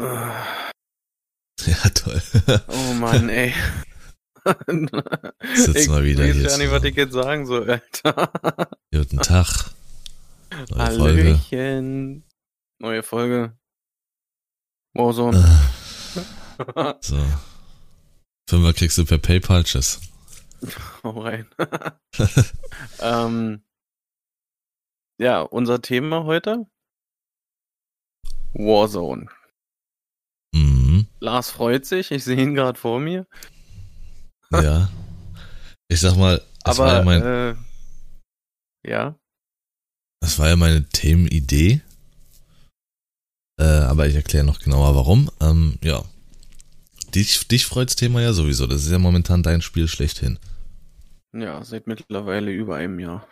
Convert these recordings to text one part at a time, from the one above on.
Ja, toll. Oh Mann, ey. Sitzt ich mal wieder weiß hier gar nicht, was ich jetzt sagen soll, Alter. Guten Tag. Neue Folge. Hallöchen. Neue Folge. Warzone. Ah, So. Fünfer kriegst du per PayPal, tschüss. Hau rein. ähm, ja, unser Thema heute? Warzone. Mhm. Lars freut sich, ich sehe ihn gerade vor mir. Ja. Ich sag mal, das war ja Aber, mein, äh, ja, das war ja meine Themenidee. Äh, aber ich erkläre noch genauer warum. Ähm, ja. Dich, dich freut's Thema ja sowieso. Das ist ja momentan dein Spiel schlechthin. ja, seit mittlerweile über einem Jahr.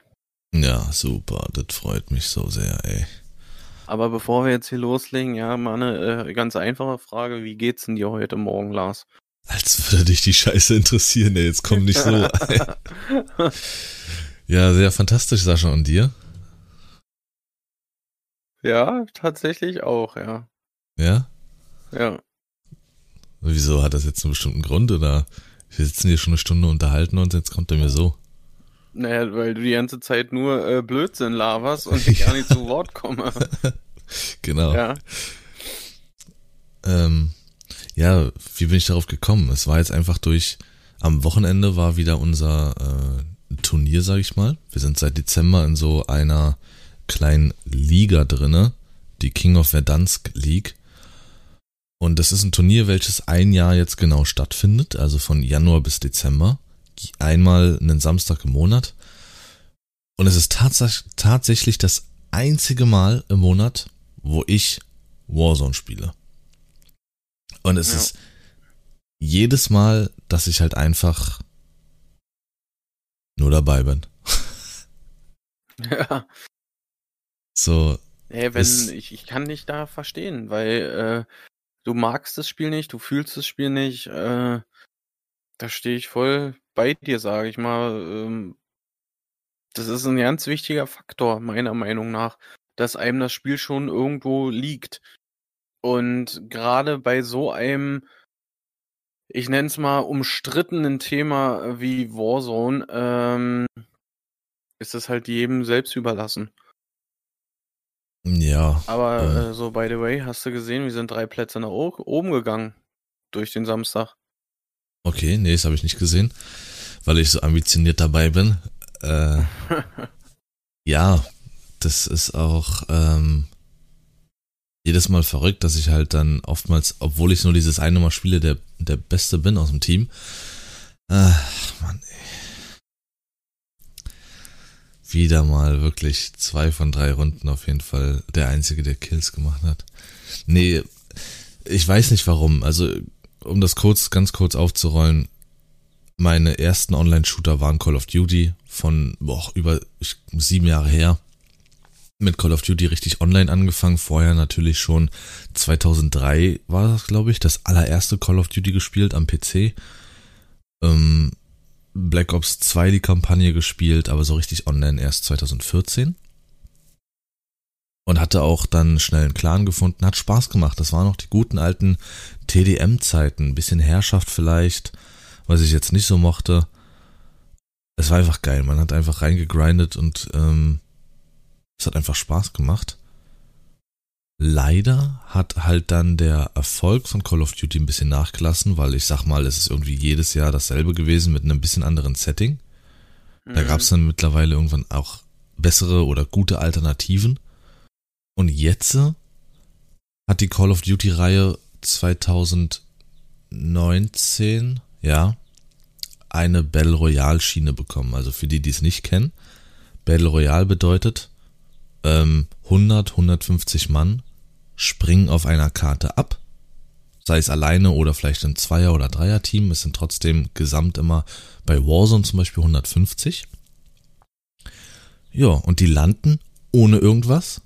Ja, super. Das freut mich so sehr, ey. Aber bevor wir jetzt hier loslegen, ja, mal eine äh, ganz einfache Frage. Wie geht's denn dir heute Morgen, Lars? Als würde dich die Scheiße interessieren, ey. Jetzt komm nicht so. ja, sehr fantastisch, Sascha. Und dir? ja, tatsächlich auch, ja. Ja? Ja. Wieso? Hat das jetzt einen bestimmten Grund oder? Wir sitzen hier schon eine Stunde unterhalten und jetzt kommt er mir so. Naja, weil du die ganze Zeit nur äh, Blödsinn laberst und ich gar nicht zu Wort komme. Genau. Ja. Ähm, ja, wie bin ich darauf gekommen? Es war jetzt einfach durch, am Wochenende war wieder unser äh, Turnier, sag ich mal. Wir sind seit Dezember in so einer kleinen Liga drinne, die King of Verdansk League. Und das ist ein Turnier, welches ein Jahr jetzt genau stattfindet, also von Januar bis Dezember. Einmal einen Samstag im Monat. Und es ist tats tatsächlich das einzige Mal im Monat, wo ich Warzone spiele. Und es Ja. ist jedes Mal, dass ich halt einfach nur dabei bin. Ja. So, Hey, wenn, Ist- ich, ich kann dich da verstehen, weil äh, du magst das Spiel nicht, du fühlst das Spiel nicht, äh, da stehe ich voll bei dir, sage ich mal. Ähm, das ist ein ganz wichtiger Faktor, meiner Meinung nach, dass einem das Spiel schon irgendwo liegt. Und gerade bei so einem, ich nenne es mal, umstrittenen Thema wie Warzone, ähm, ist es halt jedem selbst überlassen. ja. Aber äh, so, by the way, hast du gesehen, wir sind drei Plätze nach oben gegangen durch den Samstag. Okay, nee, das habe ich nicht gesehen, weil ich so ambitioniert dabei bin. Äh, ja, das ist auch ähm, jedes Mal verrückt, dass ich halt dann oftmals, obwohl ich nur dieses eine Mal spiele, der, der Beste bin aus dem Team. Ach, Mann, ey. Wieder mal wirklich zwei von drei Runden auf jeden Fall der Einzige, der Kills gemacht hat. Nee, ich weiß nicht warum. Also, um das kurz, ganz kurz aufzurollen, meine ersten Online-Shooter waren Call of Duty von boah, über sieben Jahre her. Mit Call of Duty richtig online angefangen. Vorher natürlich schon 2003 war das, glaube ich, das allererste Call of Duty gespielt am PC. Ähm, Black Ops 2 die Kampagne gespielt, aber so richtig online erst 2014. Und hatte auch dann schnell einen Clan gefunden, hat Spaß gemacht. Das waren noch die guten alten TDM-Zeiten. Ein bisschen Herrschaft vielleicht, was ich jetzt nicht so mochte. Es war einfach geil. Man hat einfach reingegrindet und ähm, es hat einfach Spaß gemacht. Leider hat halt dann der Erfolg von Call of Duty ein bisschen nachgelassen, weil ich sag mal, es ist irgendwie jedes Jahr dasselbe gewesen mit einem bisschen anderen Setting. Da Mhm. gab es dann mittlerweile irgendwann auch bessere oder gute Alternativen. Und jetzt hat die Call of Duty-Reihe 2019, ja, eine Battle Royale-Schiene bekommen. Also für die, die es nicht kennen, Battle Royale bedeutet, ähm, 100, 150 Mann springen auf einer Karte ab. Sei es alleine oder vielleicht ein Zweier- oder Dreier-Team. Es sind trotzdem gesamt immer bei Warzone zum Beispiel 150. Ja, und die landen ohne irgendwas.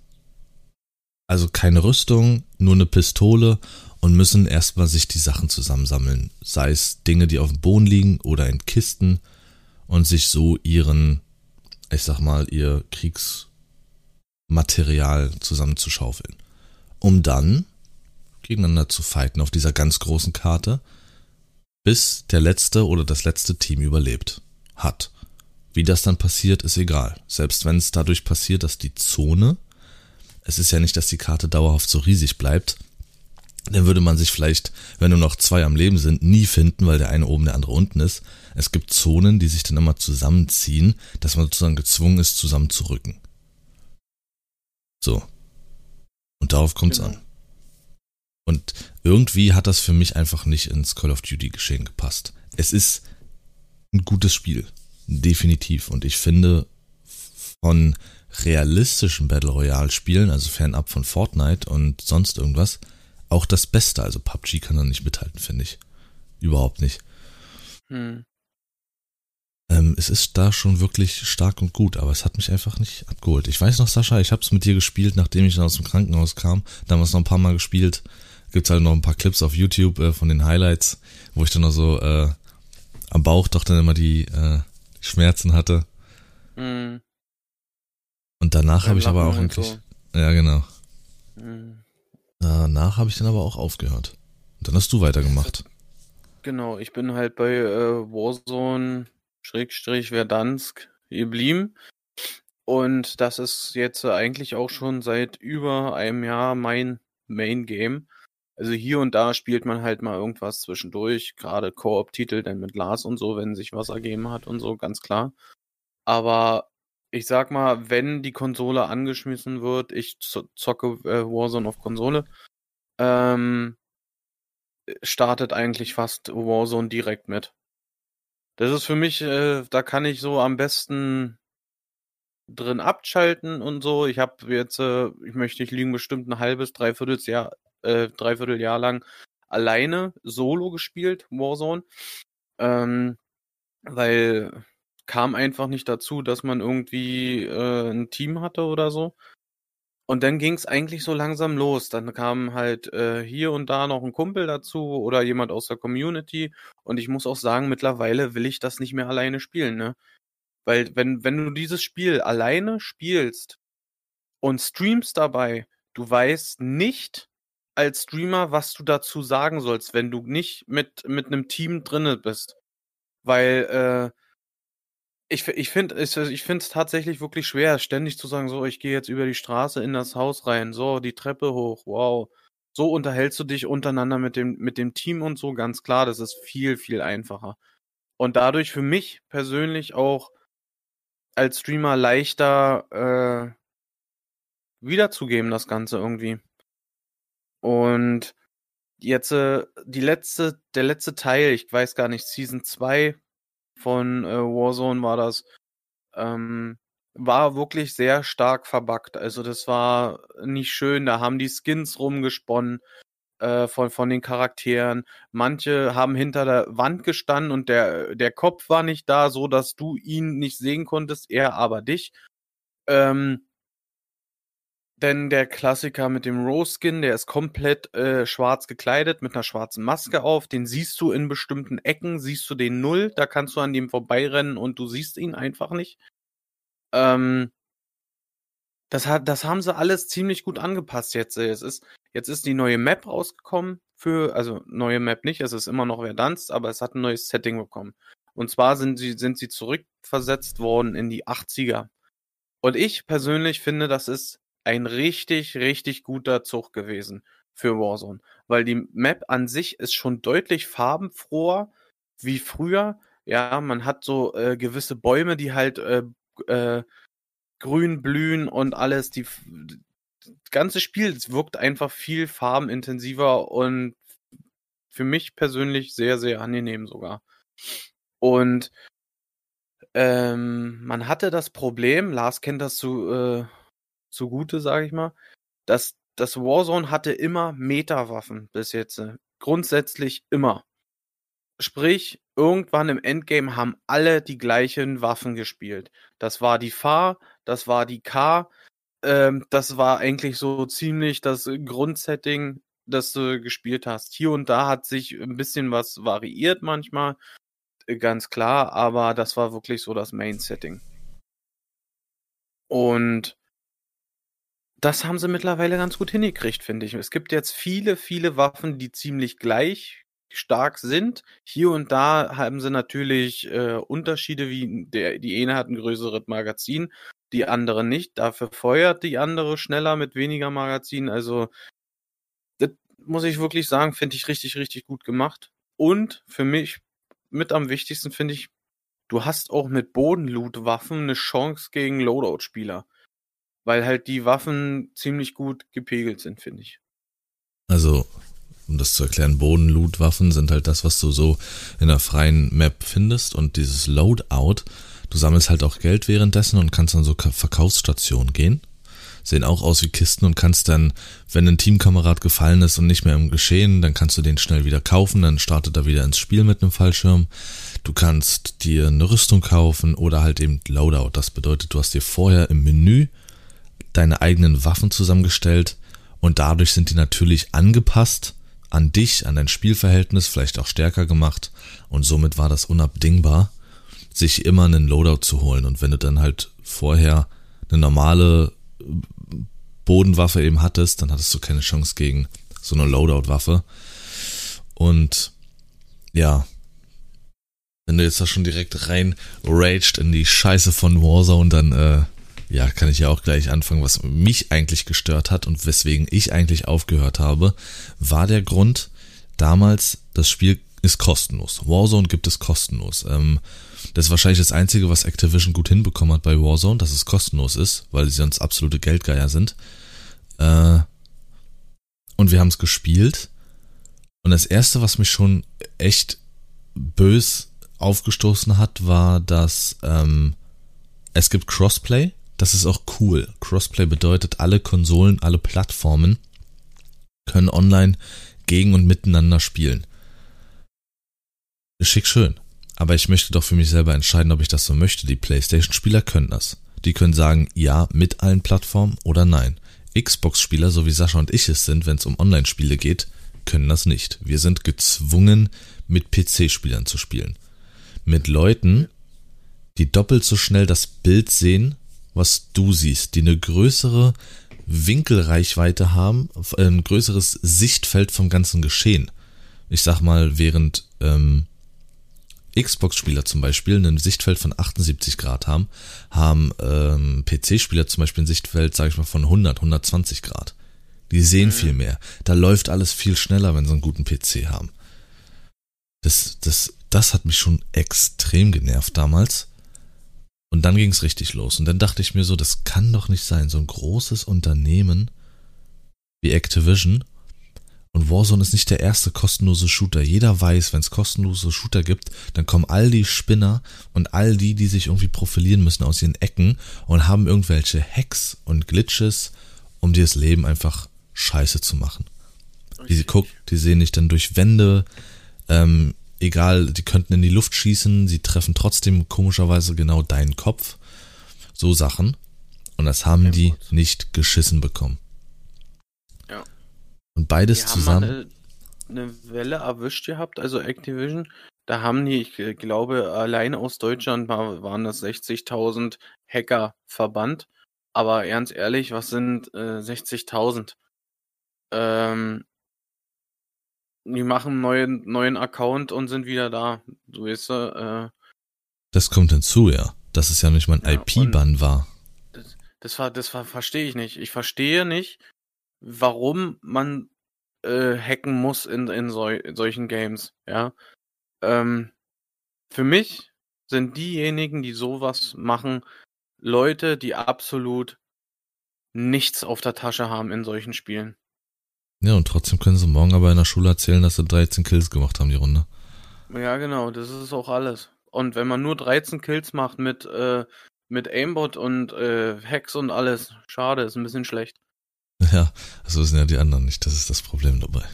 Also keine Rüstung, nur eine Pistole und müssen erstmal sich die Sachen zusammensammeln. Sei es Dinge, die auf dem Boden liegen oder in Kisten und sich so ihren, ich sag mal, ihr Kriegsmaterial zusammenzuschaufeln. Um dann gegeneinander zu fighten auf dieser ganz großen Karte, bis der letzte oder das letzte Team überlebt hat. Wie das dann passiert, ist egal. Selbst wenn es dadurch passiert, dass die Zone, es ist ja nicht, dass die Karte dauerhaft so riesig bleibt, dann würde man sich vielleicht, wenn nur noch zwei am Leben sind, nie finden, weil der eine oben, der andere unten ist. Es gibt Zonen, die sich dann immer zusammenziehen, dass man sozusagen gezwungen ist, zusammenzurücken. So. Und darauf kommt's genau. an. Und irgendwie hat das für mich einfach nicht ins Call of Duty Geschehen gepasst. Es ist ein gutes Spiel. Definitiv. Und ich finde, von realistischen Battle Royale Spielen, also fernab von Fortnite und sonst irgendwas, auch das Beste. Also PUBG kann da nicht mithalten, finde ich. Überhaupt nicht. Hm. Ähm, es ist da schon wirklich stark und gut, aber es hat mich einfach nicht abgeholt. Ich weiß noch, Sascha, ich habe es mit dir gespielt, nachdem ich dann aus dem Krankenhaus kam. Damals noch ein paar Mal gespielt. Gibt's halt noch ein paar Clips auf YouTube äh, von den Highlights, wo ich dann noch so äh, am Bauch doch dann immer die, äh, Schmerzen hatte. Mhm. Und danach habe ich aber auch eigentlich. So. Ja, genau. Mhm. Danach habe ich dann aber auch aufgehört. Und dann hast du weitergemacht. Genau, ich bin halt bei äh, Warzone Schrägstrich Verdansk geblieben. Und das ist jetzt eigentlich auch schon seit über einem Jahr mein Main Game. Also hier und da spielt man halt mal irgendwas zwischendurch, gerade Koop-Titel, denn mit Lars und so, wenn sich was ergeben hat und so, ganz klar. Aber ich sag mal, wenn die Konsole angeschmissen wird, ich zocke äh, Warzone auf Konsole, ähm, startet eigentlich fast Warzone direkt mit. Das ist für mich, äh, da kann ich so am besten drin abschalten und so. Ich habe jetzt, äh, ich möchte nicht liegen, bestimmt ein halbes, dreiviertel Jahr, äh, dreiviertel Jahr lang alleine solo gespielt, Warzone. Ähm, weil kam einfach nicht dazu, dass man irgendwie äh, ein Team hatte oder so. Und dann ging es eigentlich so langsam los. Dann kam halt äh, hier und da noch ein Kumpel dazu oder jemand aus der Community. Und ich muss auch sagen, mittlerweile will ich das nicht mehr alleine spielen, ne? Weil wenn, wenn du dieses Spiel alleine spielst und streamst dabei, du weißt nicht als Streamer, was du dazu sagen sollst, wenn du nicht mit, mit einem Team drinne bist. Weil äh, ich, ich finde ich, ich finde es tatsächlich wirklich schwer, ständig zu sagen, so, ich gehe jetzt über die Straße in das Haus rein, so, die Treppe hoch, wow. So unterhältst du dich untereinander mit dem, mit dem Team und so, ganz klar, das ist viel, viel einfacher. Und dadurch für mich persönlich auch als Streamer leichter äh, wiederzugeben, das Ganze irgendwie. Und jetzt äh, die letzte, der letzte Teil, ich weiß gar nicht, Season 2 von äh, Warzone war das, ähm, war wirklich sehr stark verbuggt. Also das war nicht schön. Da haben die Skins rumgesponnen äh, von, von den Charakteren. Manche haben hinter der Wand gestanden und der, der Kopf war nicht da, so dass du ihn nicht sehen konntest, er aber dich. Ähm, denn der Klassiker mit dem Rose-Skin, der ist komplett äh, schwarz gekleidet mit einer schwarzen Maske auf. Den siehst du in bestimmten Ecken, siehst du den null. Da kannst du an dem vorbeirennen und du siehst ihn einfach nicht. Ähm, das, hat, das haben sie alles ziemlich gut angepasst jetzt. Es ist, jetzt ist die neue Map rausgekommen für, also neue Map nicht, es ist immer noch Verdansk, aber es hat ein neues Setting bekommen. Und zwar sind sie, sind sie zurückversetzt worden in die 80er. Und ich persönlich finde, das ist ein richtig, richtig guter Zug gewesen für Warzone. Weil die Map an sich ist schon deutlich farbenfroher wie früher. Ja, man hat so äh, gewisse Bäume, die halt äh, äh, grün blühen und alles. Die, das ganze Spiel wirkt einfach viel farbenintensiver und für mich persönlich sehr, sehr angenehm sogar. Und ähm, man hatte das Problem, Lars kennt das zu, äh, zugute, sage ich mal, dass das Warzone hatte immer Meta-Waffen bis jetzt. Äh, grundsätzlich immer. Sprich, irgendwann im Endgame haben alle die gleichen Waffen gespielt. Das war die FA, das war die K, ähm, das war eigentlich so ziemlich das Grundsetting, das du gespielt hast. Hier und da hat sich ein bisschen was variiert manchmal, äh, ganz klar, aber das war wirklich so das Main-Setting. Und das haben sie mittlerweile ganz gut hingekriegt, finde ich. Es gibt jetzt viele, viele Waffen, die ziemlich gleich stark sind. Hier und da haben sie natürlich äh, Unterschiede, wie der, die eine hat ein größeres Magazin, die andere nicht. Dafür feuert die andere schneller mit weniger Magazin. Also, das muss ich wirklich sagen, finde ich richtig, richtig gut gemacht. Und für mich mit am wichtigsten finde ich, du hast auch mit Bodenloot-Waffen eine Chance gegen Loadout-Spieler. Weil halt die Waffen ziemlich gut gepegelt sind, finde ich. Also, um das zu erklären, Bodenloot-Waffen sind halt das, was du so in der freien Map findest und dieses Loadout, du sammelst halt auch Geld währenddessen und kannst an so Verkaufsstationen gehen. Sehen auch aus wie Kisten und kannst dann, wenn ein Teamkamerad gefallen ist und nicht mehr im Geschehen, dann kannst du den schnell wieder kaufen, dann startet er wieder ins Spiel mit einem Fallschirm. Du kannst dir eine Rüstung kaufen oder halt eben Loadout. Das bedeutet, du hast dir vorher im Menü deine eigenen Waffen zusammengestellt und dadurch sind die natürlich angepasst an dich, an dein Spielverhältnis, vielleicht auch stärker gemacht und somit war das unabdingbar, sich immer einen Loadout zu holen. Und wenn du dann halt vorher eine normale Bodenwaffe eben hattest, dann hattest du keine Chance gegen so eine Loadout-Waffe. Und ja, wenn du jetzt da schon direkt rein raged in die Scheiße von Warzone, dann äh, ja, kann ich ja auch gleich anfangen, was mich eigentlich gestört hat und weswegen ich eigentlich aufgehört habe, war der Grund, damals, das Spiel ist kostenlos. Warzone gibt es kostenlos. Ähm, das ist wahrscheinlich das Einzige, was Activision gut hinbekommen hat bei Warzone, dass es kostenlos ist, weil sie sonst absolute Geldgeier sind. Äh, und wir haben es gespielt. Und das Erste, was mich schon echt bös aufgestoßen hat, war, dass ähm, es gibt Crossplay das ist auch cool. Crossplay bedeutet, alle Konsolen, alle Plattformen können online gegen und miteinander spielen. Schick schön. Aber ich möchte doch für mich selber entscheiden, ob ich das so möchte. Die PlayStation-Spieler können das. Die können sagen, ja, mit allen Plattformen oder nein. Xbox-Spieler, so wie Sascha und ich es sind, wenn es um Online-Spiele geht, können das nicht. Wir sind gezwungen, mit PC-Spielern zu spielen. Mit Leuten, die doppelt so schnell das Bild sehen was du siehst, die eine größere Winkelreichweite haben, ein größeres Sichtfeld vom ganzen Geschehen. Ich sag mal, während ähm, Xbox-Spieler zum Beispiel ein Sichtfeld von 78 Grad haben, haben ähm, PC-Spieler zum Beispiel ein Sichtfeld, sage ich mal, von 100, 120 Grad. Die sehen mhm. viel mehr. Da läuft alles viel schneller, wenn sie einen guten PC haben. Das, das, das hat mich schon extrem genervt damals. Und dann ging es richtig los. Und dann dachte ich mir so, das kann doch nicht sein. So ein großes Unternehmen wie Activision. Und Warzone ist nicht der erste kostenlose Shooter. Jeder weiß, wenn es kostenlose Shooter gibt, dann kommen all die Spinner und all die, die sich irgendwie profilieren müssen aus ihren Ecken und haben irgendwelche Hacks und Glitches, um dir das Leben einfach scheiße zu machen. Die guckt, die sehen dich dann durch Wände, ähm, egal, die könnten in die Luft schießen, sie treffen trotzdem komischerweise genau deinen Kopf. So Sachen. Und das haben ja, die gut. nicht geschissen bekommen. Ja. Und beides die zusammen. Eine, eine Welle erwischt gehabt, also Activision. Da haben die, ich glaube, allein aus Deutschland waren das 60.000 Hacker verbannt. Aber ganz ehrlich, was sind äh, 60.000? Ähm, die machen einen neuen, neuen Account und sind wieder da. Du weißt, äh, Das kommt hinzu, ja. Dass es ja nicht mal ein ja, IP-Bann war. Das, das war, das war, verstehe ich nicht. Ich verstehe nicht, warum man äh, hacken muss in, in, so, in solchen Games, ja. Ähm, für mich sind diejenigen, die sowas machen, Leute, die absolut nichts auf der Tasche haben in solchen Spielen. Ja, und trotzdem können sie morgen aber in der Schule erzählen, dass sie 13 Kills gemacht haben, die Runde. Ja, genau, das ist auch alles. Und wenn man nur 13 Kills macht mit, äh, mit Aimbot und äh, Hacks und alles, schade, ist ein bisschen schlecht. Ja, das wissen ja die anderen nicht, das ist das Problem dabei.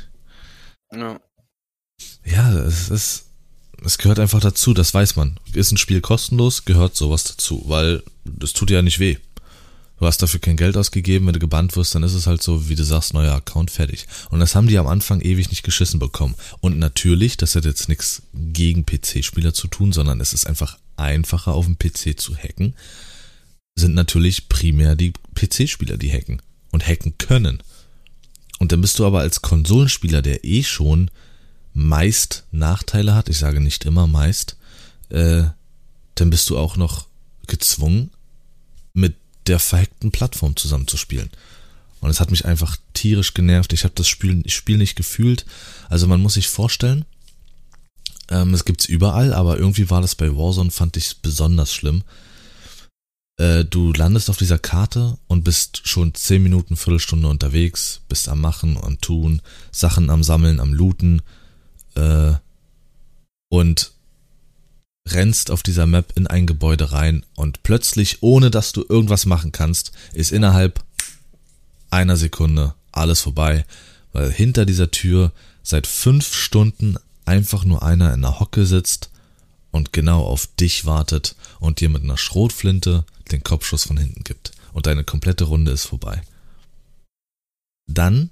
Ja. Ja, es ist, es gehört einfach dazu, das weiß man. Ist ein Spiel kostenlos, gehört sowas dazu, weil das tut ja nicht weh. Du hast dafür kein Geld ausgegeben, wenn du gebannt wirst, dann ist es halt so, wie du sagst, neuer Account fertig. Und das haben die am Anfang ewig nicht geschissen bekommen. Und natürlich, das hat jetzt nichts gegen PC-Spieler zu tun, sondern es ist einfach einfacher auf dem PC zu hacken, sind natürlich primär die PC-Spieler, die hacken. und hacken können. Und dann bist du aber als Konsolenspieler, der eh schon meist Nachteile hat, ich sage nicht immer meist, äh, dann bist du auch noch gezwungen, der verhackten Plattform zusammenzuspielen. Und es hat mich einfach tierisch genervt. Ich habe das Spiel, Spiel nicht gefühlt. Also man muss sich vorstellen, ähm, es gibt's überall, aber irgendwie war das bei Warzone, fand ich besonders schlimm. Äh, du landest auf dieser Karte und bist schon 10 Minuten, Viertelstunde unterwegs, bist am Machen, am Tun, Sachen am Sammeln, am Looten äh, und rennst auf dieser Map in ein Gebäude rein und plötzlich, ohne dass du irgendwas machen kannst, ist innerhalb einer Sekunde alles vorbei, weil hinter dieser Tür seit fünf Stunden einfach nur einer in der Hocke sitzt und genau auf dich wartet und dir mit einer Schrotflinte den Kopfschuss von hinten gibt und deine komplette Runde ist vorbei. Dann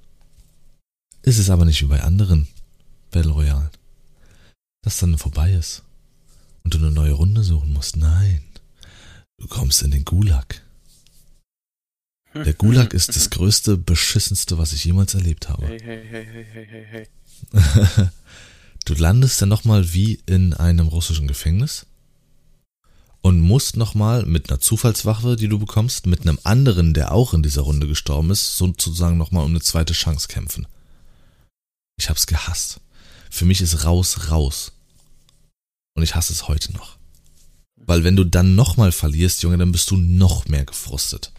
ist es aber nicht wie bei anderen Battle Royale, dass dann vorbei ist und du eine neue Runde suchen musst. Nein, du kommst in den Gulag. Der Gulag ist das größte, beschissenste, was ich jemals erlebt habe. Hey, hey, hey, hey, hey, hey, hey. du landest dann nochmal wie in einem russischen Gefängnis und musst nochmal mit einer Zufallswaffe, die du bekommst, mit einem anderen, der auch in dieser Runde gestorben ist, sozusagen nochmal um eine zweite Chance kämpfen. Ich hab's gehasst. Für mich ist raus, raus. Und ich hasse es heute noch. Weil wenn du dann nochmal verlierst, Junge, dann bist du noch mehr gefrustet.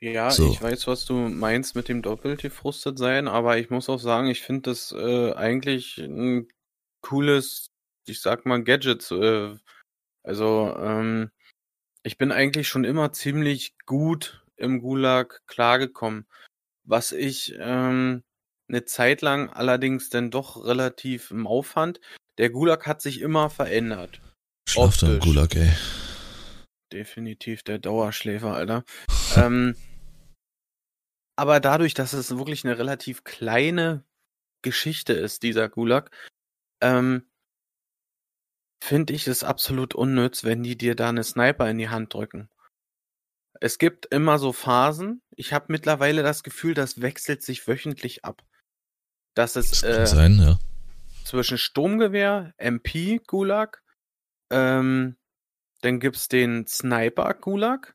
Ja, so. ich weiß, was du meinst mit dem doppelt gefrustet sein, aber ich muss auch sagen, ich finde das äh, eigentlich ein cooles, ich sag mal, Gadget. Äh, also, ähm, ich bin eigentlich schon immer ziemlich gut im Gulag klargekommen. Was ich ähm, eine Zeit lang allerdings dann doch relativ im Aufwand. Der Gulag hat sich immer verändert. Schlaft im Gulag, ey. Definitiv der Dauerschläfer, Alter. ähm, aber dadurch, dass es wirklich eine relativ kleine Geschichte ist, dieser Gulag, ähm, finde ich es absolut unnütz, wenn die dir da eine Sniper in die Hand drücken. Es gibt immer so Phasen. Ich habe mittlerweile das Gefühl, das wechselt sich wöchentlich ab. Dass es das äh, sein, ja. zwischen Sturmgewehr, MP Gulag, ähm, dann gibt's den Sniper Gulag,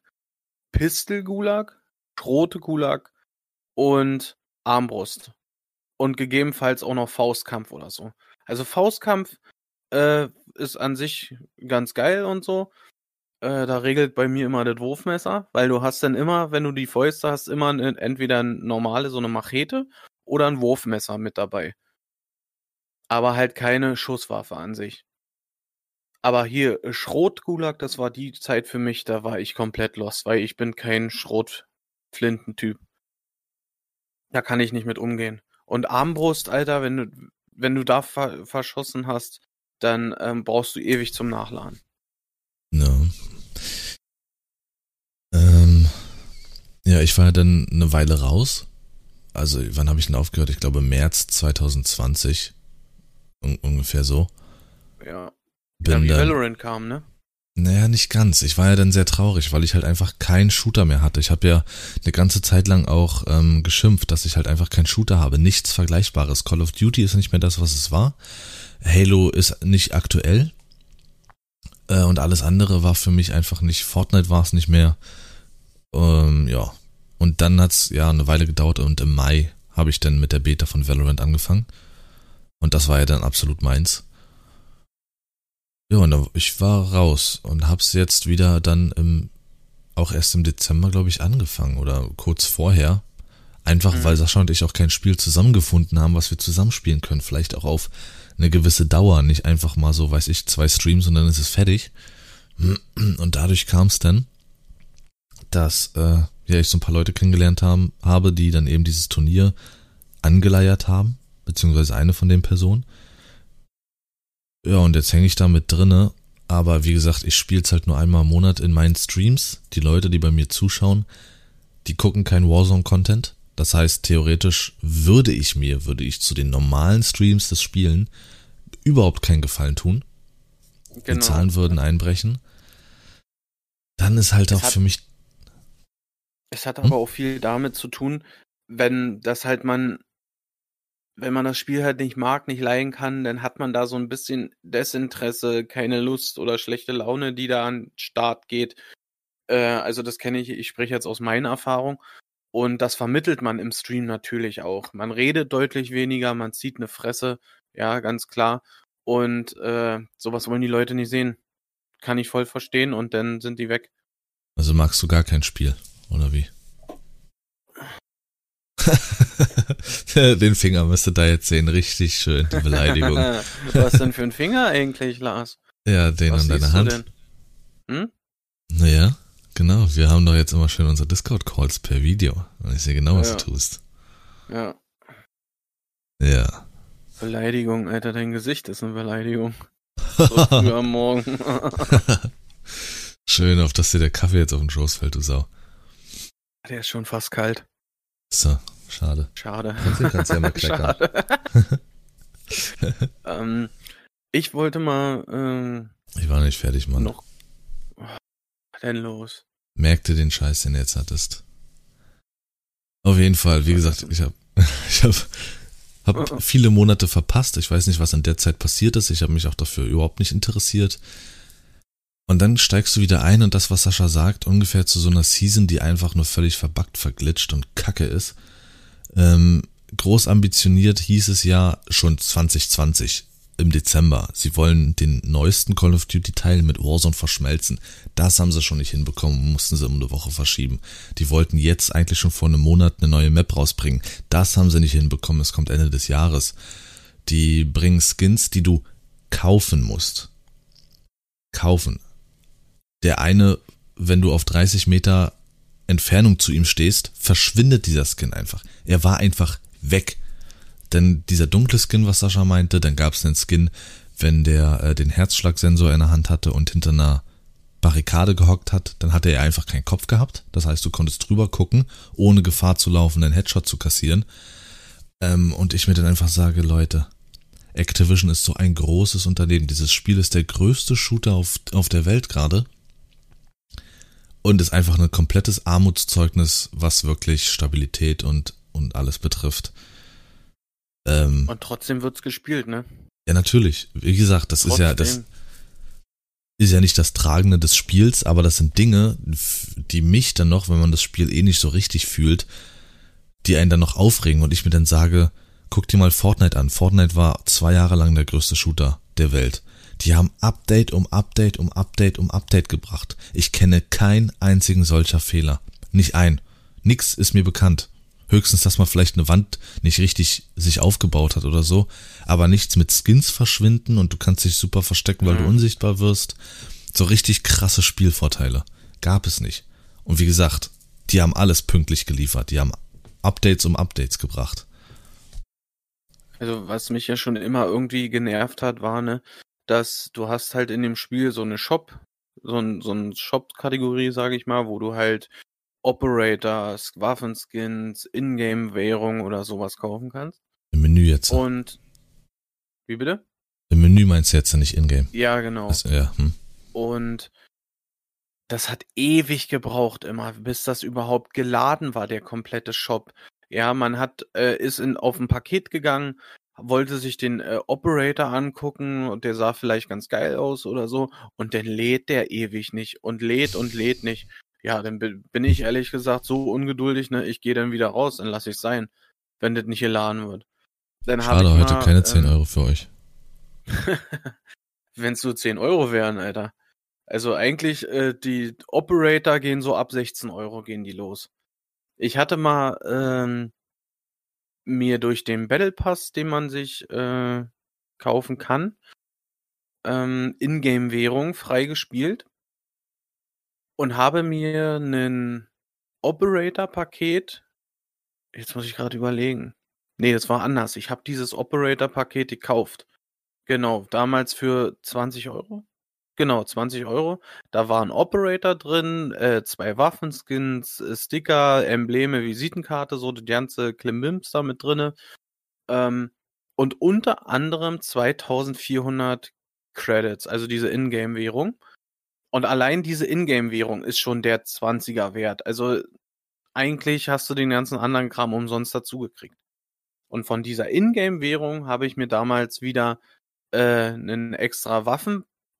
Pistol Gulag, Schrote Gulag und Armbrust. Und gegebenenfalls auch noch Faustkampf oder so. Also Faustkampf äh, ist an sich ganz geil und so. Äh, da regelt bei mir immer das Wurfmesser, weil du hast dann immer, wenn du die Fäuste hast, immer ein, entweder eine normale, so eine Machete oder ein Wurfmesser mit dabei. Aber halt keine Schusswaffe an sich. Aber hier, Schrotgulag, das war die Zeit für mich, da war ich komplett lost, weil ich bin kein Schrotflintentyp. Da kann ich nicht mit umgehen. Und Armbrust, Alter, wenn du, wenn du da ver verschossen hast, dann ähm, brauchst du ewig zum Nachladen. Ja. Ähm, ja, ich war dann eine Weile raus. Also, wann habe ich denn aufgehört? Ich glaube, März 2020. Un ungefähr so. Ja. Bin ja, wie Valorant kam, ne? Naja, nicht ganz. Ich war ja dann sehr traurig, weil ich halt einfach keinen Shooter mehr hatte. Ich habe ja eine ganze Zeit lang auch ähm, geschimpft, dass ich halt einfach keinen Shooter habe. Nichts Vergleichbares. Call of Duty ist nicht mehr das, was es war. Halo ist nicht aktuell. Äh, und alles andere war für mich einfach nicht. Fortnite war es nicht mehr. Ähm, ja. Und dann hat's ja eine Weile gedauert und im Mai habe ich dann mit der Beta von Valorant angefangen. Und das war ja dann absolut meins. Ja, und ich war raus und hab's jetzt wieder dann im, auch erst im Dezember, glaube ich, angefangen oder kurz vorher. Einfach mhm. weil Sascha und ich auch kein Spiel zusammengefunden haben, was wir zusammenspielen können. Vielleicht auch auf eine gewisse Dauer, nicht einfach mal so, weiß ich, zwei Streams und dann ist es fertig. Und dadurch kam es dann, dass äh, ja ich so ein paar Leute kennengelernt haben, habe, die dann eben dieses Turnier angeleiert haben, beziehungsweise eine von den Personen. Ja, und jetzt hänge ich da mit drinne. Aber wie gesagt, ich spiele es halt nur einmal im Monat in meinen Streams. Die Leute, die bei mir zuschauen, die gucken kein Warzone-Content. Das heißt, theoretisch würde ich mir, würde ich zu den normalen Streams des Spielen überhaupt keinen Gefallen tun. Genau. Die Zahlen würden einbrechen. Dann ist halt es auch für mich. Es hat aber auch viel damit zu tun, wenn das halt man wenn man das Spiel halt nicht mag, nicht leihen kann, dann hat man da so ein bisschen Desinteresse, keine Lust oder schlechte Laune, die da an den Start geht. Äh, also das kenne ich, ich spreche jetzt aus meiner Erfahrung. Und das vermittelt man im Stream natürlich auch. Man redet deutlich weniger, man zieht eine Fresse, ja, ganz klar. Und äh, sowas wollen die Leute nicht sehen. Kann ich voll verstehen und dann sind die weg. Also magst du gar kein Spiel, oder wie? Den Finger müsste da jetzt sehen, richtig schön, die Beleidigung. Was denn für ein Finger eigentlich, Lars? Ja, den Was an deiner Hand. Hm? Naja, genau. Wir haben doch jetzt immer schön unsere Discord-Calls per Video. Und ich sehe genau, was Ja. du tust. Ja, Ja. Beleidigung, Alter, dein Gesicht ist eine Beleidigung. So früh am Morgen. schön, auf dass dir der Kaffee jetzt auf den Schoß fällt, du Sau. Der ist schon fast kalt. So, schade. Schade. Kannst du ja mal. Schade. ähm, ich wollte mal ähm, Ich war nicht fertig, Mann. noch. Was denn los? Merk dir den Scheiß, den du jetzt hattest. Auf jeden Fall, wie gesagt, ich habe ich hab, hab viele Monate verpasst. Ich weiß nicht, was in der Zeit passiert ist. Ich habe mich auch dafür überhaupt nicht interessiert. Und dann steigst du wieder ein und das, was Sascha sagt, ungefähr zu so einer Season, die einfach nur völlig verbuggt, verglitscht und kacke ist. Ähm, groß ambitioniert hieß es ja schon 2020 im Dezember. Sie wollen den neuesten Call of Duty Teil mit Warzone verschmelzen. Das haben sie schon nicht hinbekommen, mussten sie um eine Woche verschieben. Die wollten jetzt eigentlich schon vor einem Monat eine neue Map rausbringen. Das haben sie nicht hinbekommen, es kommt Ende des Jahres. Die bringen Skins, die du kaufen musst. Kaufen. Der eine, wenn du auf 30 Meter Entfernung zu ihm stehst, verschwindet dieser Skin einfach. Er war einfach weg. Denn dieser dunkle Skin, was Sascha meinte, dann gab es einen Skin, wenn der äh, den Herzschlagsensor in der Hand hatte und hinter einer Barrikade gehockt hat, dann hatte er einfach keinen Kopf gehabt. Das heißt, du konntest drüber gucken, ohne Gefahr zu laufen, einen Headshot zu kassieren. Ähm, und ich mir dann einfach sage, Leute, Activision ist so ein großes Unternehmen. Dieses Spiel ist der größte Shooter auf, auf der Welt gerade. Und ist einfach ein komplettes Armutszeugnis, was wirklich Stabilität und, und alles betrifft. Ähm, Und trotzdem wird's gespielt, ne? ja, natürlich. Wie gesagt, das ist ja, das Trotzdem. ist ja nicht das Tragende des Spiels, aber das sind Dinge, die mich dann noch, wenn man das Spiel eh nicht so richtig fühlt, die einen dann noch aufregen und ich mir dann sage, guck dir mal Fortnite an. Fortnite war zwei Jahre lang der größte Shooter der Welt. Die haben Update um Update um Update um Update gebracht. Ich kenne keinen einzigen solcher Fehler. Nicht ein. Nix ist mir bekannt. Höchstens, dass man vielleicht eine Wand nicht richtig sich aufgebaut hat oder so. Aber nichts mit Skins verschwinden und du kannst dich super verstecken, weil du Mhm. unsichtbar wirst. So richtig krasse Spielvorteile. Gab es nicht. Und wie gesagt, die haben alles pünktlich geliefert. Die haben Updates um Updates gebracht. Also was mich ja schon immer irgendwie genervt hat, war, ne, dass du hast halt in dem Spiel so eine Shop, so ein, so ein Shop-Kategorie, sage ich mal, wo du halt Operators, Waffenskins, Ingame-Währung oder sowas kaufen kannst. Im Menü jetzt. Und wie bitte? Im Menü meinst du jetzt nicht in-game. Ja, genau. Also, ja, hm. Und das hat ewig gebraucht immer, bis das überhaupt geladen war, der komplette Shop. Ja, man hat, äh, ist in, auf ein Paket gegangen, wollte sich den äh, Operator angucken und der sah vielleicht ganz geil aus oder so und dann lädt der ewig nicht und lädt und lädt nicht. Ja, dann bi- bin ich ehrlich gesagt so ungeduldig, ne, ich gehe dann wieder raus, dann lasse ich sein, wenn das nicht geladen wird. Dann Schade, ich heute mal, keine 10 ähm, Euro für euch. wenn es nur 10 Euro wären, Alter. Also eigentlich, äh, die Operator gehen so ab 16 Euro gehen die los. Ich hatte mal ähm, mir durch den Battle Pass, den man sich äh, kaufen kann, ähm, Ingame-Währung freigespielt und habe mir einen Operator-Paket, jetzt muss ich gerade überlegen. Nee, das war anders. Ich habe dieses Operator-Paket gekauft. Genau, damals für 20 Euro. Genau, 20 Euro. Da war ein Operator drin, äh, zwei Waffenskins, äh, Sticker, Embleme, Visitenkarte, so die ganze Klimbims da mit drinne. Ähm, und unter anderem 2400 Credits, also diese Ingame-Währung. Und allein diese Ingame-Währung ist schon der 20er wert. Also eigentlich hast du den ganzen anderen Kram umsonst dazugekriegt. Und von dieser Ingame-Währung habe ich mir damals wieder äh, einen extra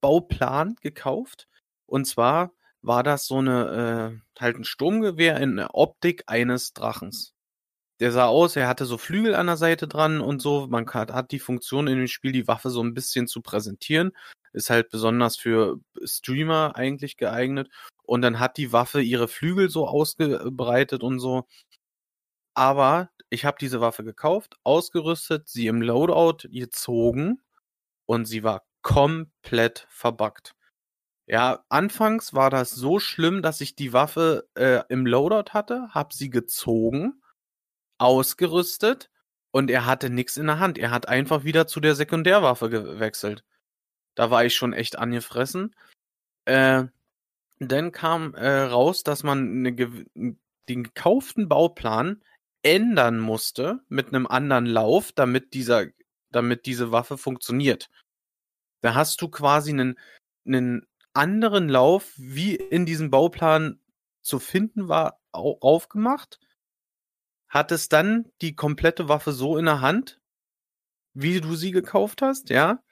Waffenbauplan gekauft. Und zwar war das so eine, äh, halt ein Sturmgewehr in der Optik eines Drachens. Der sah aus, er hatte so Flügel an der Seite dran und so. Man hat, hat die Funktion in dem Spiel, die Waffe so ein bisschen zu präsentieren. Ist halt besonders für Streamer eigentlich geeignet. Und dann hat die Waffe ihre Flügel so ausgebreitet und so. Aber ich habe diese Waffe gekauft, ausgerüstet, sie im Loadout gezogen und sie war komplett verbuggt. Ja, anfangs war das so schlimm, dass ich die Waffe äh, im Loadout hatte, hab sie gezogen, ausgerüstet und er hatte nichts in der Hand. Er hat einfach wieder zu der Sekundärwaffe gewechselt. Da war ich schon echt angefressen. Äh, dann kam äh, raus, dass man eine, den gekauften Bauplan ändern musste mit einem anderen Lauf, damit dieser, damit diese Waffe funktioniert. Da hast du quasi einen, einen anderen Lauf, wie in diesem Bauplan zu finden war, aufgemacht, hat es dann die komplette Waffe so in der Hand, wie du sie gekauft hast, ja.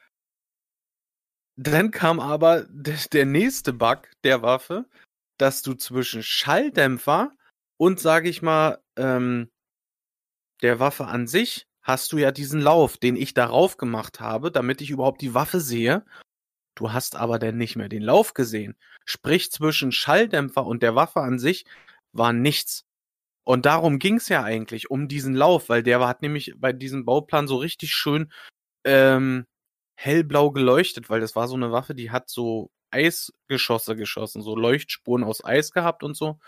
Dann kam aber der nächste Bug der Waffe, dass du zwischen Schalldämpfer und, sag ich mal, ähm, der Waffe an sich hast du ja diesen Lauf, den ich darauf gemacht habe, damit ich überhaupt die Waffe sehe. Du hast aber dann nicht mehr den Lauf gesehen. Sprich, zwischen Schalldämpfer und der Waffe an sich war nichts. Und darum ging's ja eigentlich, um diesen Lauf, weil der hat nämlich bei diesem Bauplan so richtig schön ähm, hellblau geleuchtet, weil das war so eine Waffe, die hat so Eisgeschosse geschossen, so Leuchtspuren aus Eis gehabt und so.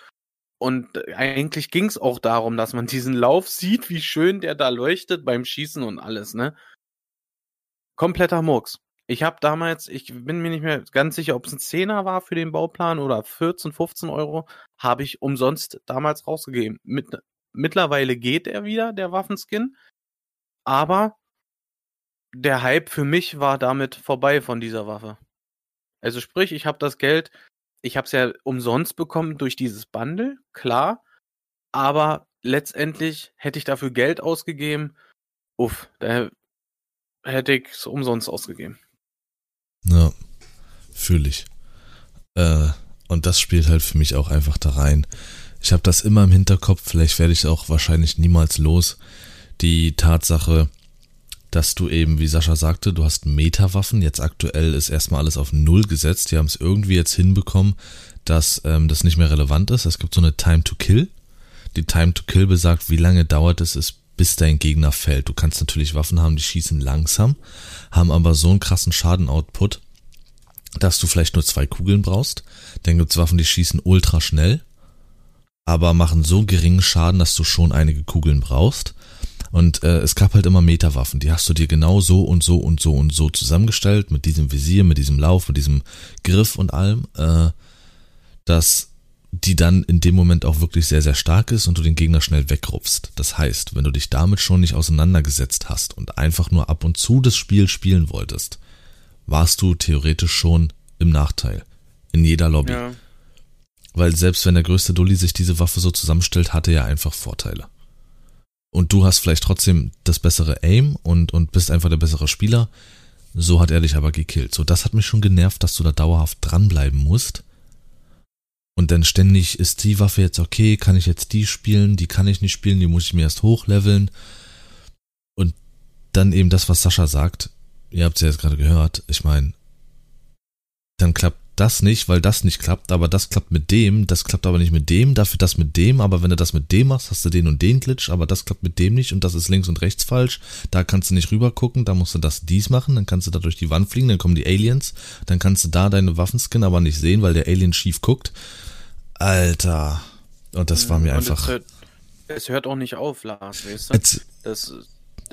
Und eigentlich ging's auch darum, dass man diesen Lauf sieht, wie schön der da leuchtet beim Schießen und alles, ne? Kompletter Murks. Ich habe damals, ich bin mir nicht mehr ganz sicher, ob es ein Zehner war für den Bauplan oder 14, 15 Euro, habe ich umsonst damals rausgegeben. Mit, mittlerweile geht er wieder, der Waffenskin. Aber der Hype für mich war damit vorbei von dieser Waffe. Also sprich, ich habe das Geld, ich habe es ja umsonst bekommen durch dieses Bundle, klar. Aber letztendlich hätte ich dafür Geld ausgegeben. Uff, da hätte ich es umsonst ausgegeben. Ja, fühle ich. Äh, und das spielt halt für mich auch einfach da rein. Ich habe das immer im Hinterkopf, vielleicht werde ich auch wahrscheinlich niemals los. Die Tatsache, dass du eben, wie Sascha sagte, du hast Meta-Waffen. Jetzt aktuell ist erstmal alles auf Null gesetzt. Die haben es irgendwie jetzt hinbekommen, dass ähm, das nicht mehr relevant ist. Es gibt so eine Time to Kill. Die Time to Kill besagt, wie lange dauert es, bis dein Gegner fällt. Du kannst natürlich Waffen haben, die schießen langsam, haben aber so einen krassen Schaden-Output, dass du vielleicht nur zwei Kugeln brauchst. Dann gibt's Waffen, die schießen ultra schnell, aber machen so geringen Schaden, dass du schon einige Kugeln brauchst. Und äh, es gab halt immer Meta-Waffen, die hast du dir genau so und so und so und so zusammengestellt, mit diesem Visier, mit diesem Lauf, mit diesem Griff und allem, äh, dass die dann in dem Moment auch wirklich sehr, sehr stark ist und du den Gegner schnell wegrupfst. Das heißt, wenn du dich damit schon nicht auseinandergesetzt hast und einfach nur ab und zu das Spiel spielen wolltest, warst du theoretisch schon im Nachteil. In jeder Lobby. Ja. Weil selbst wenn der größte Dulli sich diese Waffe so zusammenstellt, hatte er einfach Vorteile. Und du hast vielleicht trotzdem das bessere Aim und, und bist einfach der bessere Spieler. So hat er dich aber gekillt. So, das hat mich schon genervt, dass du da dauerhaft dranbleiben musst und dann ständig ist die Waffe jetzt okay, kann ich jetzt die spielen, die kann ich nicht spielen, die muss ich mir erst hochleveln. Und dann eben das, was Sascha sagt, ihr habt es ja jetzt gerade gehört, ich meine, dann klappt das nicht, weil das nicht klappt, aber das klappt mit dem, das klappt aber nicht mit dem, dafür das mit dem, aber wenn du das mit dem machst, hast du den und den Glitch, aber das klappt mit dem nicht und das ist links und rechts falsch, da kannst du nicht rüber gucken, da musst du das dies machen, dann kannst du da durch die Wand fliegen, dann kommen die Aliens, dann kannst du da deine Waffenskin aber nicht sehen, weil der Alien schief guckt Alter. Und das war mir und einfach. Es hört, es hört, auch nicht auf, Lars, weißt du? Das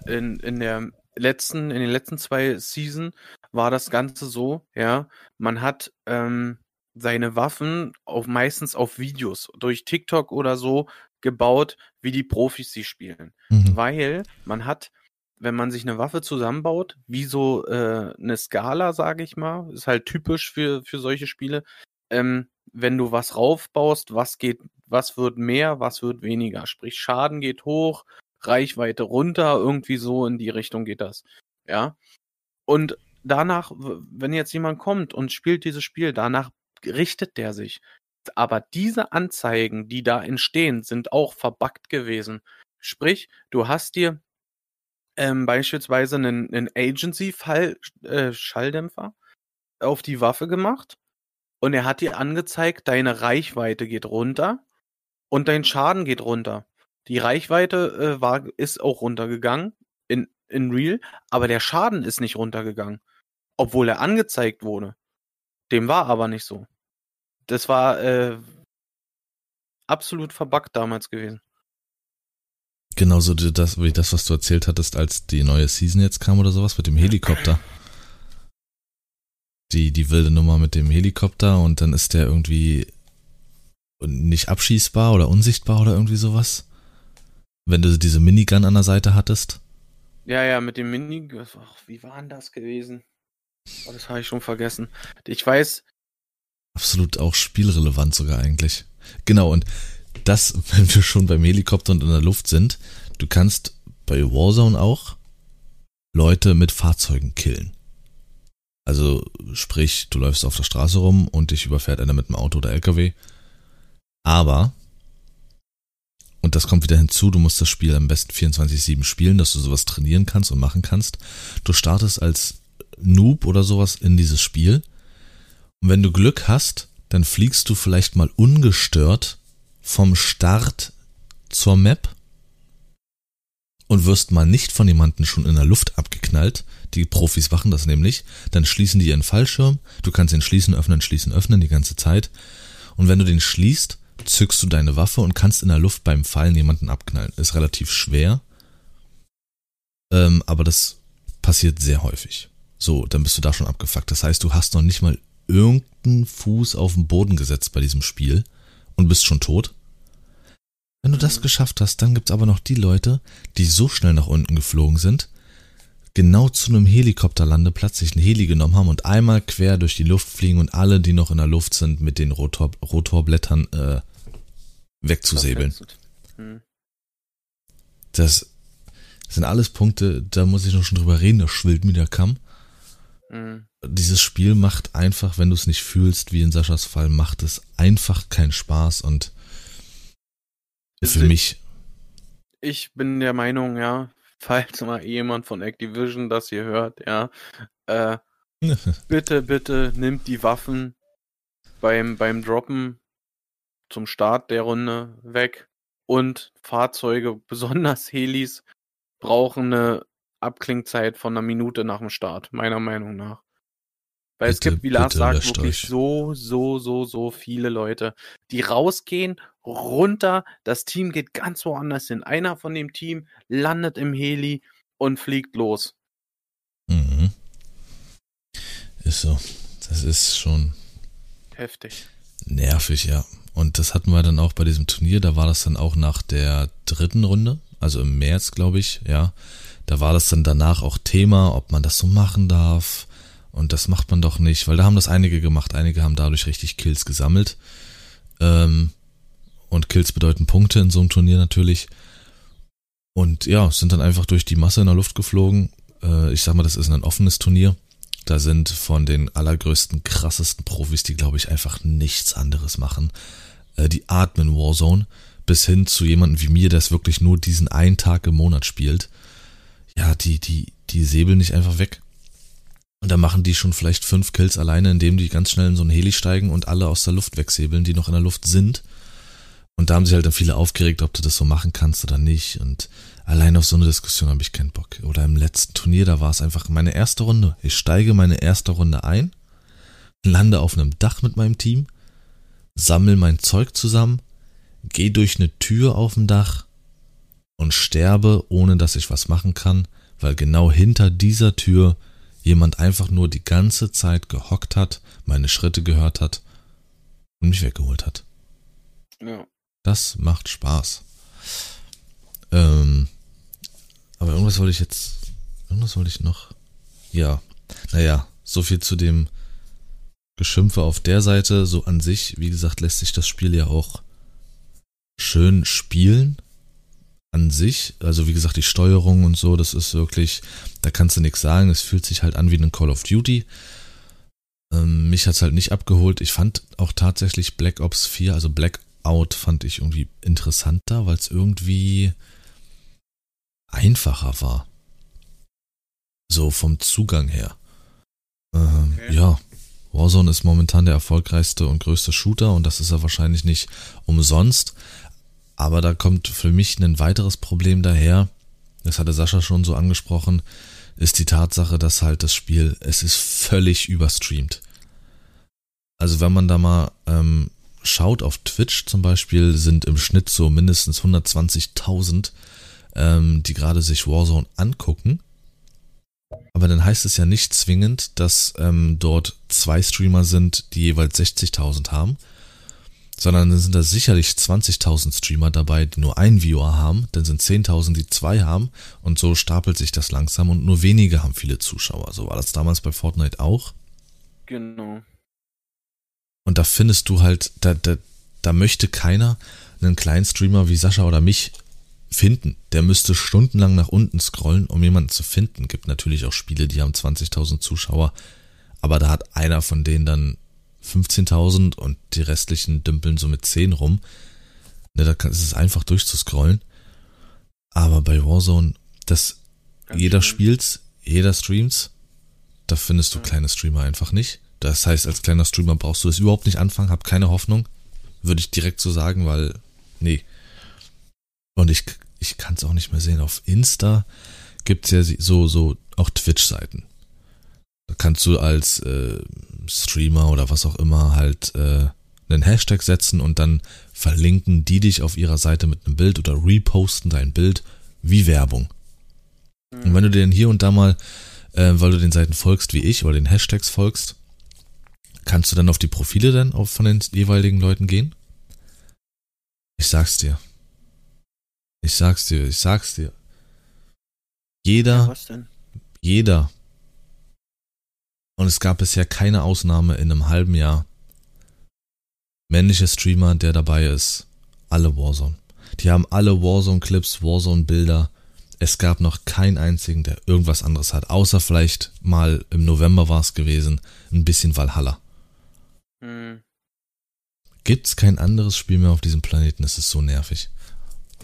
in, in der letzten, in den letzten zwei Season war das Ganze so, ja, man hat ähm, seine Waffen auf meistens auf Videos durch TikTok oder so gebaut, wie die Profis sie spielen. Mhm. Weil man hat, wenn man sich eine Waffe zusammenbaut, wie so äh, eine Skala, sage ich mal, ist halt typisch für, für solche Spiele, ähm, wenn du was raufbaust, was geht was wird mehr, was wird weniger. Sprich, Schaden geht hoch, Reichweite runter, irgendwie so in die Richtung geht das. Ja. Und danach, wenn jetzt jemand kommt und spielt dieses Spiel, danach richtet der sich. Aber diese Anzeigen, die da entstehen, sind auch verbuggt gewesen. Sprich, du hast dir ähm, beispielsweise einen, einen Agency-Schalldämpfer äh, auf die Waffe gemacht und er hat dir angezeigt, deine Reichweite geht runter und dein Schaden geht runter. Die Reichweite äh, war, ist auch runtergegangen in, in Real, aber der Schaden ist nicht runtergegangen, obwohl er angezeigt wurde. Dem war aber nicht so. Das war äh, absolut verbuggt damals gewesen. Genauso das, wie das, was du erzählt hattest, als die neue Season jetzt kam oder sowas mit dem Helikopter. Die, die wilde Nummer mit dem Helikopter und dann ist der irgendwie nicht abschießbar oder unsichtbar oder irgendwie sowas. Wenn du diese Minigun an der Seite hattest. Ja, ja, mit dem Minigun. Wie war denn das gewesen? Oh, das habe ich schon vergessen. Ich weiß. Absolut auch spielrelevant sogar eigentlich. Genau, und das, wenn wir schon beim Helikopter und in der Luft sind, du kannst bei Warzone auch Leute mit Fahrzeugen killen. Also sprich, du läufst auf der Straße rum und dich überfährt einer mit einem Auto oder LKW. Aber, und das kommt wieder hinzu, du musst das Spiel am besten 24-7 spielen, dass du sowas trainieren kannst und machen kannst. Du startest als Noob oder sowas in dieses Spiel. Und wenn du Glück hast, dann fliegst du vielleicht mal ungestört vom Start zur Map und wirst mal nicht von jemandem schon in der Luft abgeknallt. Die Profis machen das nämlich. Dann schließen die ihren Fallschirm. Du kannst ihn schließen, öffnen, schließen, öffnen die ganze Zeit. Und wenn du den schließt, zückst du deine Waffe und kannst in der Luft beim Fallen jemanden abknallen. Ist relativ schwer. Ähm, aber das passiert sehr häufig. So, dann bist du da schon abgefuckt. Das heißt, du hast noch nicht mal irgendeinen Fuß auf den Boden gesetzt bei diesem Spiel und bist schon tot. Wenn du das mhm. geschafft hast, dann gibt's aber noch die Leute, die so schnell nach unten geflogen sind, genau zu einem Helikopterlandeplatz sich ein Heli genommen haben und einmal quer durch die Luft fliegen und alle, die noch in der Luft sind, mit den Rotor, Rotorblättern äh, wegzusäbeln. Mhm. Das sind alles Punkte, da muss ich noch schon drüber reden, das schwillt mir der Kamm. Mhm. Dieses Spiel macht einfach, wenn du es nicht fühlst, wie in Saschas Fall, macht es einfach keinen Spaß und für also mich. Ich bin der Meinung, ja, falls mal jemand von Activision das hier hört, ja, äh, bitte, bitte nimmt die Waffen beim, beim Droppen zum Start der Runde weg und Fahrzeuge, besonders Helis, brauchen eine Abklingzeit von einer Minute nach dem Start, meiner Meinung nach. Weil bitte, es gibt, wie Lars sagt, wirklich euch. so, so, so, so viele Leute, die rausgehen, runter, das Team geht ganz woanders hin. Einer von dem Team landet im Heli und fliegt los. Mhm. Ist so. Das ist schon heftig. Nervig, ja. Und das hatten wir dann auch bei diesem Turnier, da war das dann auch nach der dritten Runde, also im März, glaube ich, ja. Da war das dann danach auch Thema, ob man das so machen darf und das macht man doch nicht, weil da haben das einige gemacht. Einige haben dadurch richtig Kills gesammelt. Ähm, und Kills bedeuten Punkte in so einem Turnier natürlich. Und ja, sind dann einfach durch die Masse in der Luft geflogen. Äh, ich sag mal, das ist ein offenes Turnier. Da sind von den allergrößten, krassesten Profis, die, glaube ich, einfach nichts anderes machen. Äh, die atmen Warzone. Bis hin zu jemandem wie mir, der es wirklich nur diesen einen Tag im Monat spielt. Ja, die, die, die säbeln nicht einfach weg. Und da machen die schon vielleicht fünf Kills alleine, indem die ganz schnell in so ein Heli steigen und alle aus der Luft wegsäbeln, die noch in der Luft sind. Und da haben sich halt dann viele aufgeregt, ob du das so machen kannst oder nicht. Und allein auf so eine Diskussion habe ich keinen Bock. Oder im letzten Turnier, da war es einfach meine erste Runde. Ich steige meine erste Runde ein, lande auf einem Dach mit meinem Team, sammel mein Zeug zusammen, gehe durch eine Tür auf dem Dach und sterbe, ohne dass ich was machen kann, weil genau hinter dieser Tür jemand einfach nur die ganze Zeit gehockt hat, meine Schritte gehört hat und mich weggeholt hat. Ja. Das macht Spaß. Ähm, aber irgendwas wollte ich jetzt, irgendwas wollte ich noch. Ja, naja, so viel zu dem Geschimpfe auf der Seite. So an sich, wie gesagt, lässt sich das Spiel ja auch schön spielen an sich. Also wie gesagt, die Steuerung und so, das ist wirklich, da kannst du nichts sagen. Es fühlt sich halt an wie ein Call of Duty. Ähm, mich hat's halt nicht abgeholt. Ich fand auch tatsächlich Black Ops 4, also Blackout fand ich irgendwie interessanter, weil es irgendwie einfacher war. So vom Zugang her. Ähm, okay. Ja, Warzone ist momentan der erfolgreichste und größte Shooter und das ist er wahrscheinlich nicht umsonst. Aber da kommt für mich ein weiteres Problem daher, das hatte Sascha schon so angesprochen, ist die Tatsache, dass halt das Spiel, es ist völlig überstreamt. Also wenn man da mal ähm, schaut auf Twitch zum Beispiel, sind im Schnitt so mindestens 120.000, ähm, die gerade sich Warzone angucken. Aber dann heißt es ja nicht zwingend, dass ähm, dort zwei Streamer sind, die jeweils 60.000 haben, sondern dann sind da sicherlich 20.000 Streamer dabei, die nur einen Viewer haben, dann sind 10.000, die zwei haben und so stapelt sich das langsam und nur wenige haben viele Zuschauer. So war das damals bei Fortnite auch. Genau. Und da findest du halt, da, da, da möchte keiner einen kleinen Streamer wie Sascha oder mich finden. Der müsste stundenlang nach unten scrollen, um jemanden zu finden. Gibt natürlich auch Spiele, die haben 20.000 Zuschauer, aber da hat einer von denen dann 15.000 und die restlichen dümpeln so mit 10 rum. Ne, da ist es einfach durchzuscrollen. Aber bei Warzone, das Ganz jeder schön. spielt's, jeder streamt's, da findest du ja. kleine Streamer einfach nicht. Das heißt, als kleiner Streamer brauchst du es überhaupt nicht anfangen, hab keine Hoffnung. Würde ich direkt so sagen, weil, nee. Und ich, ich kann es auch nicht mehr sehen. Auf Insta gibt's ja so, so auch Twitch-Seiten. Da kannst du als äh, Streamer oder was auch immer halt äh, einen Hashtag setzen und dann verlinken die dich auf ihrer Seite mit einem Bild oder reposten dein Bild wie Werbung. Und wenn du dir dann hier und da mal, äh, weil du den Seiten folgst wie ich oder den Hashtags folgst, kannst du dann auf die Profile dann auf von den jeweiligen Leuten gehen? Ich sag's dir. Ich sag's dir, ich sag's dir. Jeder, ja, jeder, und es gab bisher keine Ausnahme in einem halben Jahr. Männliche Streamer, der dabei ist, alle Warzone. Die haben alle Warzone-Clips, Warzone-Bilder. Es gab noch keinen einzigen, der irgendwas anderes hat, außer vielleicht mal im November war es gewesen, ein bisschen Valhalla. Hm. Gibt's kein anderes Spiel mehr auf diesem Planeten, es ist so nervig.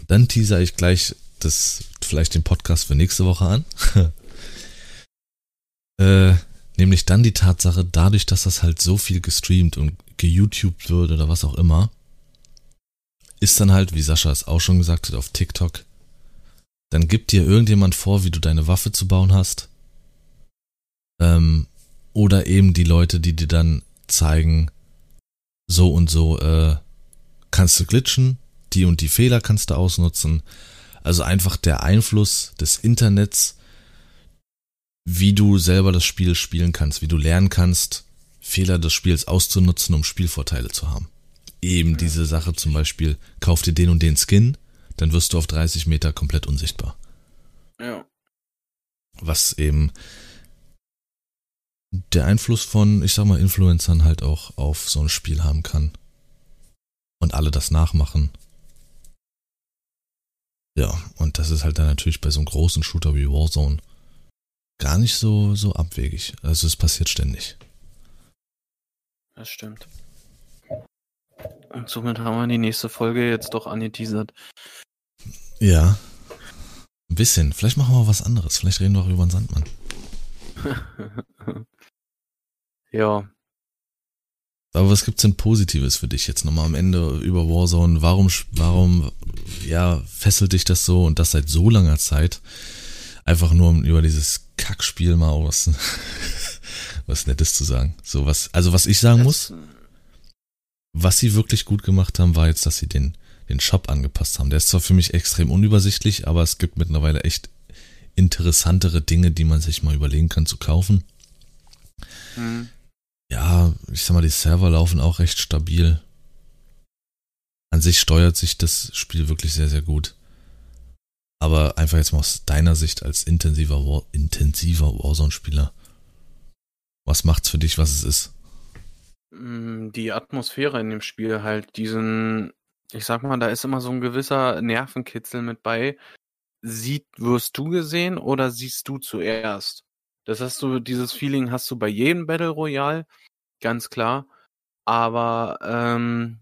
Dann teaser ich gleich das, vielleicht den Podcast für nächste Woche an. äh, Nämlich dann die Tatsache, dadurch, dass das halt so viel gestreamt und geYouTubed wird oder was auch immer, ist dann halt, wie Sascha es auch schon gesagt hat, auf TikTok, dann gibt dir irgendjemand vor, wie du deine Waffe zu bauen hast. Ähm, oder eben die Leute, die dir dann zeigen, so und so äh, kannst du glitschen, die und die Fehler kannst du ausnutzen. Also einfach der Einfluss des Internets wie du selber das Spiel spielen kannst, wie du lernen kannst, Fehler des Spiels auszunutzen, um Spielvorteile zu haben. Eben ja. diese Sache zum Beispiel, kauf dir den und den Skin, dann wirst du auf 30 Meter komplett unsichtbar. Ja. Was eben der Einfluss von, ich sag mal, Influencern halt auch auf so ein Spiel haben kann. Und alle das nachmachen. Ja, und das ist halt dann natürlich bei so einem großen Shooter wie Warzone gar nicht so, so abwegig. Also es passiert ständig. Das stimmt. Und somit haben wir die nächste Folge jetzt doch angeteasert. Ja. Ein bisschen. Vielleicht machen wir was anderes. Vielleicht reden wir auch über den Sandmann. ja. Aber was gibt's denn Positives für dich jetzt nochmal am Ende über Warzone? Warum, warum, ja, fesselt dich das so und das seit so langer Zeit? Einfach nur um über dieses Kackspiel mal was, was Nettes zu sagen. So was, also was ich sagen muss, was sie wirklich gut gemacht haben, war jetzt, dass sie den, den Shop angepasst haben. Der ist zwar für mich extrem unübersichtlich, aber es gibt mittlerweile echt interessantere Dinge, die man sich mal überlegen kann zu kaufen. Mhm. Ja, ich sag mal, die Server laufen auch recht stabil. An sich steuert sich das Spiel wirklich sehr, sehr gut. Aber einfach jetzt mal aus deiner Sicht als intensiver, War, intensiver Warzone-Spieler. Was macht's für dich, was es ist? Mm, die Atmosphäre in dem Spiel halt, diesen ich sag mal, da ist immer so ein gewisser Nervenkitzel mit bei. Sieht, wirst du gesehen oder siehst du zuerst? Das hast du, dieses Feeling hast du bei jedem Battle Royale, ganz klar. Aber ähm,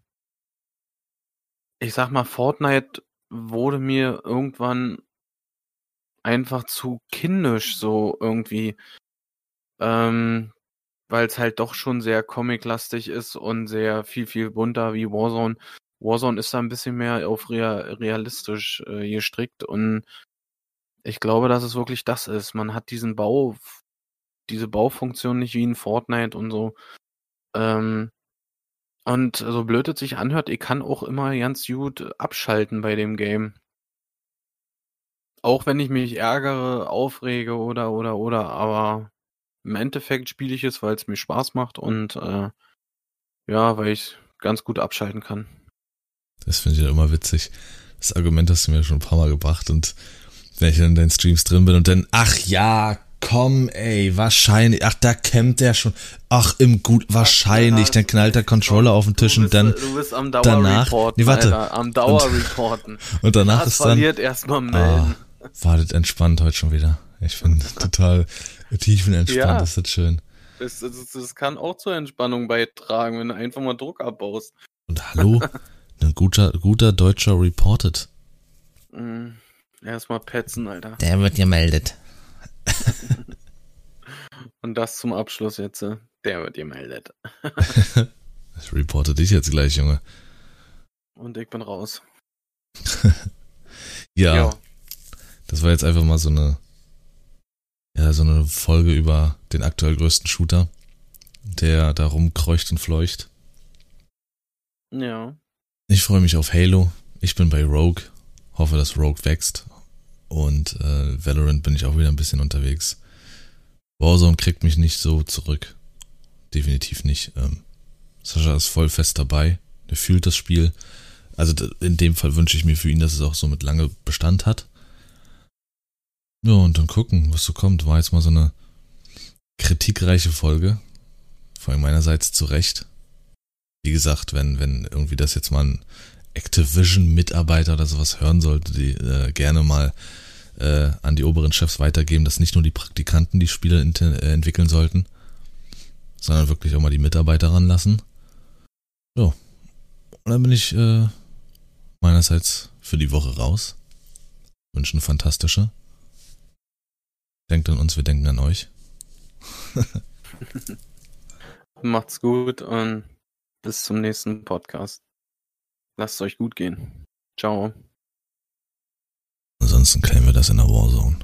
ich sag mal, Fortnite wurde mir irgendwann einfach zu kindisch so irgendwie. Ähm, weil es halt doch schon sehr comic-lastig ist und sehr viel, viel bunter wie Warzone. Warzone ist da ein bisschen mehr auf real, realistisch äh, gestrickt und ich glaube, dass es wirklich das ist. Man hat diesen Bau, diese Baufunktion nicht wie in Fortnite und so. Ähm, und so blöd es sich anhört, ich kann auch immer ganz gut abschalten bei dem Game. Auch wenn ich mich ärgere, aufrege oder, oder, oder, aber im Endeffekt spiele ich es, weil es mir Spaß macht und äh, ja, weil ich ganz gut abschalten kann. Das finde ich ja immer witzig. Das Argument hast du mir schon ein paar Mal gebracht und wenn ich dann in deinen Streams drin bin und dann, ach ja, komm, ey, wahrscheinlich, ach, da kämmt der schon, ach, im Gut, wahrscheinlich, dann knallt der Controller auf den Tisch bist, und dann, du bist am Dauer danach, reporten, nee, warte. Alter, am Dauer reporten. und danach das ist dann, verliert erstmal melden. oh, wartet entspannt heute schon wieder. Ich bin total tiefenentspannt, Ja. das ist schön. Das, das, das kann auch zur Entspannung beitragen, wenn du einfach mal Druck abbaust. Und hallo, ein guter, guter deutscher reported. Mhm. Erstmal petzen, Alter. Der wird gemeldet. Und das zum Abschluss jetzt. äh, Der wird gemeldet. Ich reporte dich jetzt gleich, Junge. Und ich bin raus. Ja, Jo. das war jetzt einfach mal so eine, ja, so eine Folge über den aktuell größten Shooter, der da rumkreucht und fleucht. Ja. Ich freue mich auf Halo. Ich bin bei Rogue. Hoffe, dass Rogue wächst. Und äh, Valorant bin ich auch wieder ein bisschen unterwegs. Warzone kriegt mich nicht so zurück. Definitiv nicht. Ähm, Sascha ist voll fest dabei. Der fühlt das Spiel. Also in dem Fall wünsche ich mir für ihn, dass es auch so mit lange Bestand hat. Ja, und dann gucken, was so kommt. War jetzt mal so eine kritikreiche Folge. Vor allem meinerseits zu Recht. Wie gesagt, wenn, wenn irgendwie das jetzt mal ein Activision-Mitarbeiter oder sowas hören sollte, die äh, gerne mal äh, an die oberen Chefs weitergeben, dass nicht nur die Praktikanten die Spiele ent äh, entwickeln sollten, sondern wirklich auch mal die Mitarbeiter ranlassen. So. Und dann bin ich äh, meinerseits für die Woche raus. Wünsche eine fantastische. Denkt an uns, wir denken an euch. Macht's gut und bis zum nächsten Podcast. Lasst es euch gut gehen. Ciao. Ansonsten klären wir das in der Warzone.